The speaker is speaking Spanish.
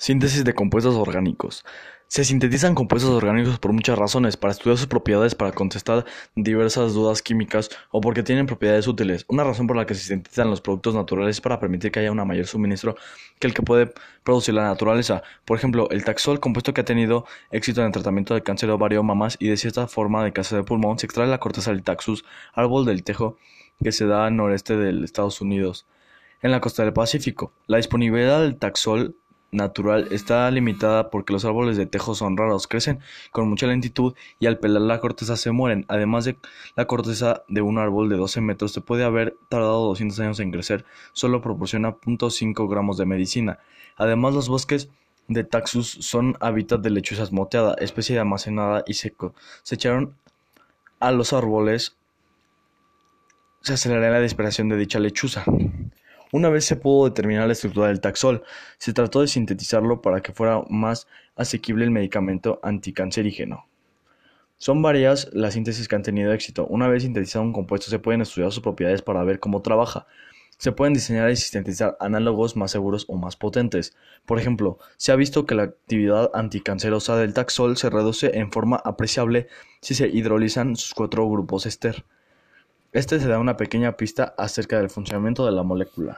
Síntesis de compuestos orgánicos. Se sintetizan compuestos orgánicos por muchas razones, para estudiar sus propiedades, para contestar diversas dudas químicas o porque tienen propiedades útiles. Una razón por la que se sintetizan los productos naturales es para permitir que haya un mayor suministro que el que puede producir la naturaleza. Por ejemplo, el taxol, compuesto que ha tenido éxito en el tratamiento de cáncer de ovario, mamás y de cierta forma de cáncer de pulmón, se extrae la corteza del taxus, árbol del tejo que se da al noreste de Estados Unidos. En la costa del Pacífico, la disponibilidad del taxol natural está limitada porque los árboles de tejo son raros, crecen con mucha lentitud y al pelar la corteza se mueren. Además de la corteza de un árbol de 12 metros se puede haber tardado 200 años en crecer, solo proporciona 0.5 gramos de medicina. Además los bosques de Taxus son hábitat de lechuzas moteada, especie de almacenada y seco. Se echaron a los árboles se acelera la dispersión de dicha lechuza. Una vez se pudo determinar la estructura del taxol, se trató de sintetizarlo para que fuera más asequible el medicamento anticancerígeno. Son varias las síntesis que han tenido éxito. Una vez sintetizado un compuesto se pueden estudiar sus propiedades para ver cómo trabaja. Se pueden diseñar y sintetizar análogos más seguros o más potentes. Por ejemplo, se ha visto que la actividad anticancerosa del taxol se reduce en forma apreciable si se hidrolizan sus cuatro grupos ester. Este se da una pequeña pista acerca del funcionamiento de la molécula.